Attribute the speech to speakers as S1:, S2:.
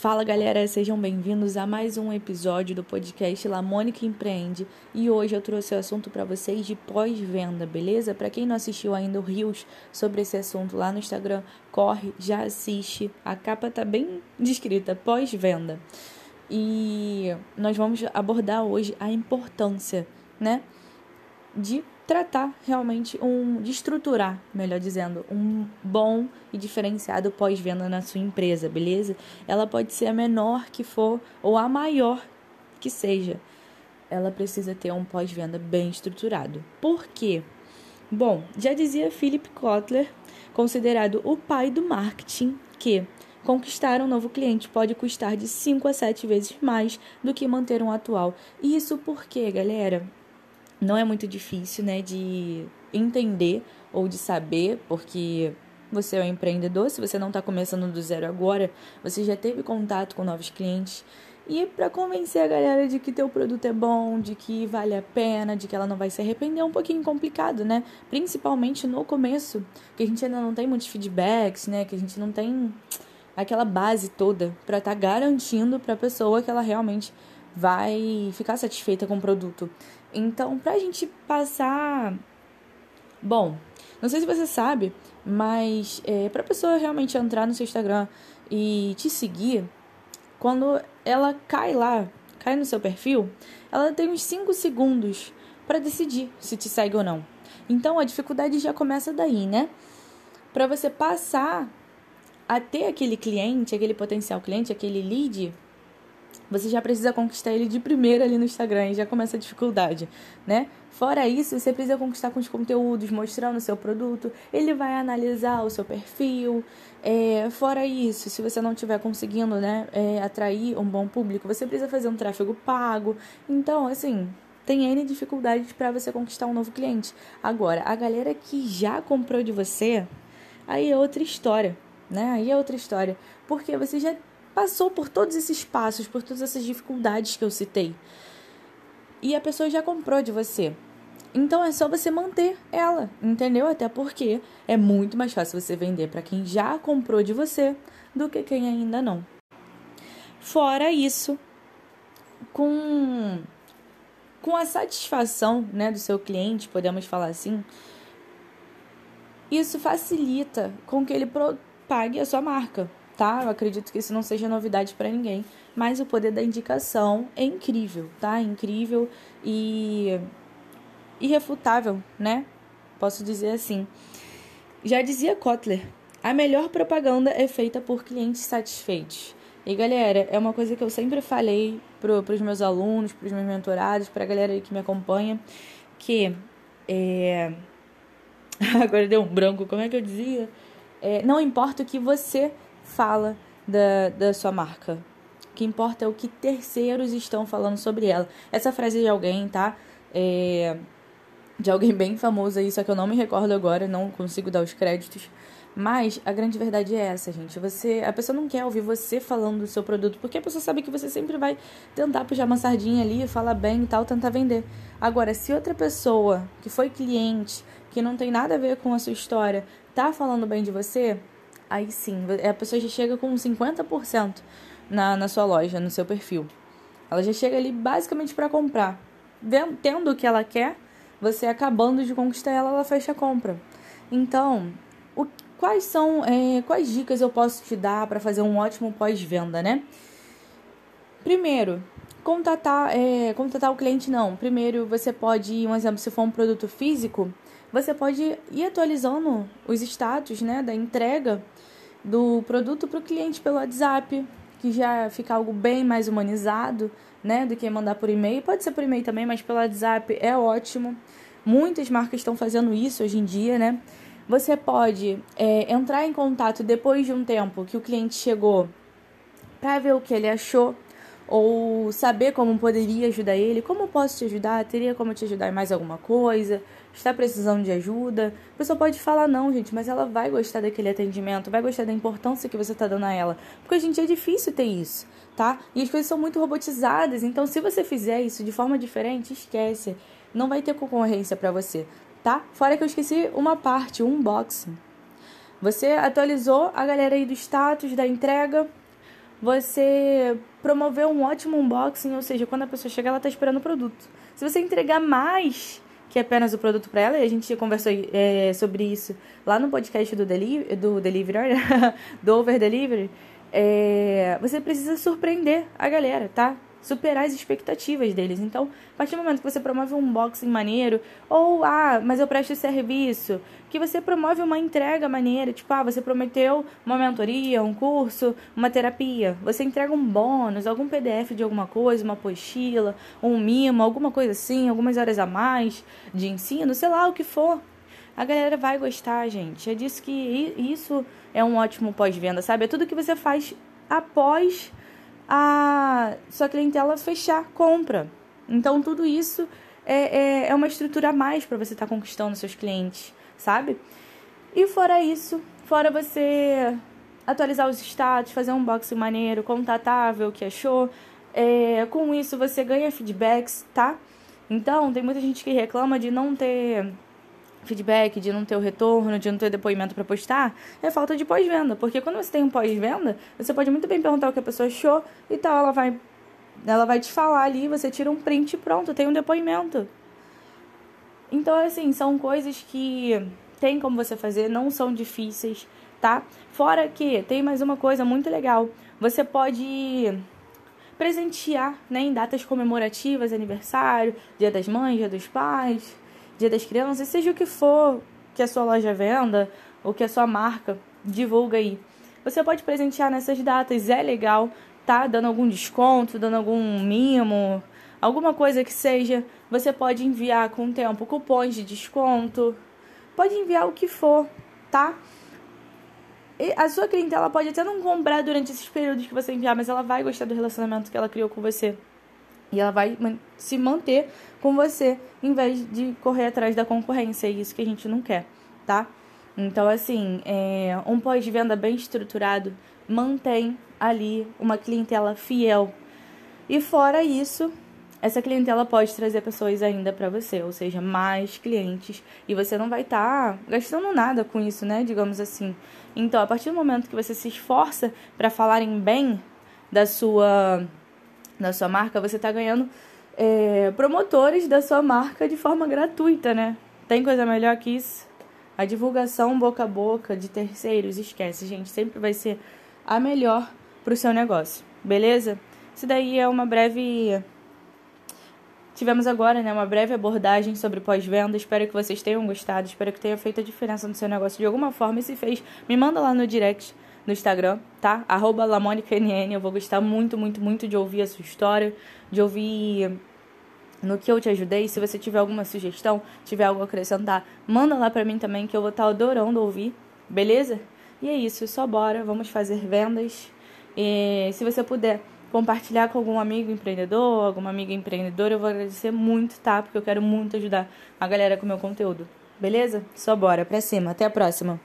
S1: Fala galera, sejam bem-vindos a mais um episódio do podcast La Mônica Empreende e hoje eu trouxe o assunto para vocês de pós-venda, beleza? Para quem não assistiu ainda o Rios sobre esse assunto lá no Instagram, corre, já assiste. A capa tá bem descrita, pós-venda. E nós vamos abordar hoje a importância, né, de tratar realmente um de estruturar, melhor dizendo, um bom e diferenciado pós-venda na sua empresa, beleza? Ela pode ser a menor que for ou a maior que seja. Ela precisa ter um pós-venda bem estruturado. Por quê? Bom, já dizia Philip Kotler, considerado o pai do marketing, que conquistar um novo cliente pode custar de 5 a 7 vezes mais do que manter um atual. Isso porque, galera, não é muito difícil, né, de entender ou de saber, porque você é um empreendedor, se você não está começando do zero agora, você já teve contato com novos clientes. E para convencer a galera de que teu produto é bom, de que vale a pena, de que ela não vai se arrepender, é um pouquinho complicado, né? Principalmente no começo, que a gente ainda não tem muitos feedbacks, né? Que a gente não tem aquela base toda para estar tá garantindo para a pessoa que ela realmente vai ficar satisfeita com o produto. Então, pra gente passar. Bom, não sei se você sabe, mas é, pra pessoa realmente entrar no seu Instagram e te seguir, quando ela cai lá, cai no seu perfil, ela tem uns 5 segundos para decidir se te segue ou não. Então a dificuldade já começa daí, né? Para você passar a ter aquele cliente, aquele potencial cliente, aquele lead, você já precisa conquistar ele de primeira ali no Instagram e já começa a dificuldade, né? Fora isso, você precisa conquistar com os conteúdos, mostrando o seu produto. Ele vai analisar o seu perfil. É, fora isso, se você não estiver conseguindo né, é, atrair um bom público, você precisa fazer um tráfego pago. Então, assim, tem N dificuldades para você conquistar um novo cliente. Agora, a galera que já comprou de você, aí é outra história, né? Aí é outra história. Porque você já passou por todos esses passos, por todas essas dificuldades que eu citei. E a pessoa já comprou de você. Então é só você manter ela, entendeu? Até porque é muito mais fácil você vender para quem já comprou de você do que quem ainda não. Fora isso, com com a satisfação, né, do seu cliente, podemos falar assim, isso facilita com que ele pague a sua marca tá? Eu acredito que isso não seja novidade para ninguém, mas o poder da indicação é incrível, tá? Incrível e irrefutável, né? Posso dizer assim. Já dizia Kotler, a melhor propaganda é feita por clientes satisfeitos. E galera, é uma coisa que eu sempre falei para os meus alunos, para os meus mentorados, para a galera que me acompanha, que é... agora deu um branco, como é que eu dizia? É, não importa o que você fala da, da sua marca. O que importa é o que terceiros estão falando sobre ela. Essa frase é de alguém, tá? É, de alguém bem famoso aí, só que eu não me recordo agora, não consigo dar os créditos. Mas a grande verdade é essa, gente. Você, a pessoa não quer ouvir você falando do seu produto, porque a pessoa sabe que você sempre vai tentar puxar uma sardinha ali, falar bem e tal, tentar vender. Agora, se outra pessoa que foi cliente, que não tem nada a ver com a sua história, tá falando bem de você, aí sim, a pessoa já chega com 50% na, na sua loja, no seu perfil. Ela já chega ali basicamente para comprar. Tendo o que ela quer, você acabando de conquistar ela, ela fecha a compra. Então, o, quais são, é, quais dicas eu posso te dar para fazer um ótimo pós-venda, né? Primeiro, contatar, é, contatar o cliente não. Primeiro, você pode, um exemplo, se for um produto físico, você pode ir atualizando os status né, da entrega do produto para o cliente pelo WhatsApp, que já fica algo bem mais humanizado né, do que mandar por e-mail. Pode ser por e-mail também, mas pelo WhatsApp é ótimo. Muitas marcas estão fazendo isso hoje em dia, né? Você pode é, entrar em contato depois de um tempo que o cliente chegou para ver o que ele achou ou saber como poderia ajudar ele, como posso te ajudar, teria como te ajudar em mais alguma coisa, está precisando de ajuda. A pessoa pode falar não, gente, mas ela vai gostar daquele atendimento, vai gostar da importância que você está dando a ela, porque a gente é difícil ter isso, tá? E as coisas são muito robotizadas, então se você fizer isso de forma diferente, esquece, não vai ter concorrência para você, tá? Fora que eu esqueci uma parte, o unboxing. Você atualizou a galera aí do status da entrega, você promover um ótimo unboxing, ou seja, quando a pessoa chega, ela está esperando o produto. Se você entregar mais que apenas o produto para ela, e a gente conversou é, sobre isso lá no podcast do, deli do Delivery, do Over Delivery, é, você precisa surpreender a galera, tá? Superar as expectativas deles. Então, a partir do momento que você promove um unboxing maneiro, ou, ah, mas eu presto serviço, que você promove uma entrega maneira, tipo, ah, você prometeu uma mentoria, um curso, uma terapia, você entrega um bônus, algum PDF de alguma coisa, uma apostila, um mimo, alguma coisa assim, algumas horas a mais de ensino, sei lá o que for. A galera vai gostar, gente. É disso que isso é um ótimo pós-venda, sabe? É tudo que você faz após a sua clientela fechar compra. Então, tudo isso é, é, é uma estrutura a mais para você estar tá conquistando seus clientes, sabe? E fora isso, fora você atualizar os status, fazer um unboxing maneiro, contatável, o que achou, é, com isso você ganha feedbacks, tá? Então, tem muita gente que reclama de não ter feedback, de não ter o retorno, de não ter depoimento para postar, é falta de pós-venda. Porque quando você tem um pós-venda, você pode muito bem perguntar o que a pessoa achou e tal, ela vai, ela vai te falar ali, você tira um print e pronto, tem um depoimento. Então, assim, são coisas que tem como você fazer, não são difíceis, tá? Fora que tem mais uma coisa muito legal. Você pode presentear né, em datas comemorativas, aniversário, dia das mães, dia dos pais, Dia das Crianças, seja o que for que a sua loja venda ou que a sua marca divulga aí. Você pode presentear nessas datas, é legal, tá? Dando algum desconto, dando algum mimo, alguma coisa que seja. Você pode enviar com o tempo cupons de desconto, pode enviar o que for, tá? E a sua clientela pode até não comprar durante esses períodos que você enviar, mas ela vai gostar do relacionamento que ela criou com você. E ela vai se manter com você em vez de correr atrás da concorrência. É isso que a gente não quer, tá? Então, assim, é, um pós-venda bem estruturado mantém ali uma clientela fiel. E fora isso, essa clientela pode trazer pessoas ainda para você, ou seja, mais clientes, e você não vai estar tá gastando nada com isso, né? Digamos assim. Então, a partir do momento que você se esforça para falarem bem da sua da sua marca, você está ganhando é, promotores da sua marca de forma gratuita, né? Tem coisa melhor que isso? A divulgação boca a boca de terceiros, esquece, gente, sempre vai ser a melhor para o seu negócio, beleza? Isso daí é uma breve. Tivemos agora, né, uma breve abordagem sobre pós-venda. Espero que vocês tenham gostado, espero que tenha feito a diferença no seu negócio de alguma forma. E se fez, me manda lá no direct no Instagram, tá? Arroba. Eu vou gostar muito, muito, muito de ouvir a sua história, de ouvir no que eu te ajudei. Se você tiver alguma sugestão, tiver algo a acrescentar, manda lá pra mim também, que eu vou estar tá adorando ouvir, beleza? E é isso, só bora, vamos fazer vendas. E se você puder compartilhar com algum amigo empreendedor, alguma amiga empreendedora, eu vou agradecer muito, tá? Porque eu quero muito ajudar a galera com o meu conteúdo. Beleza? Só bora, pra cima. Até a próxima.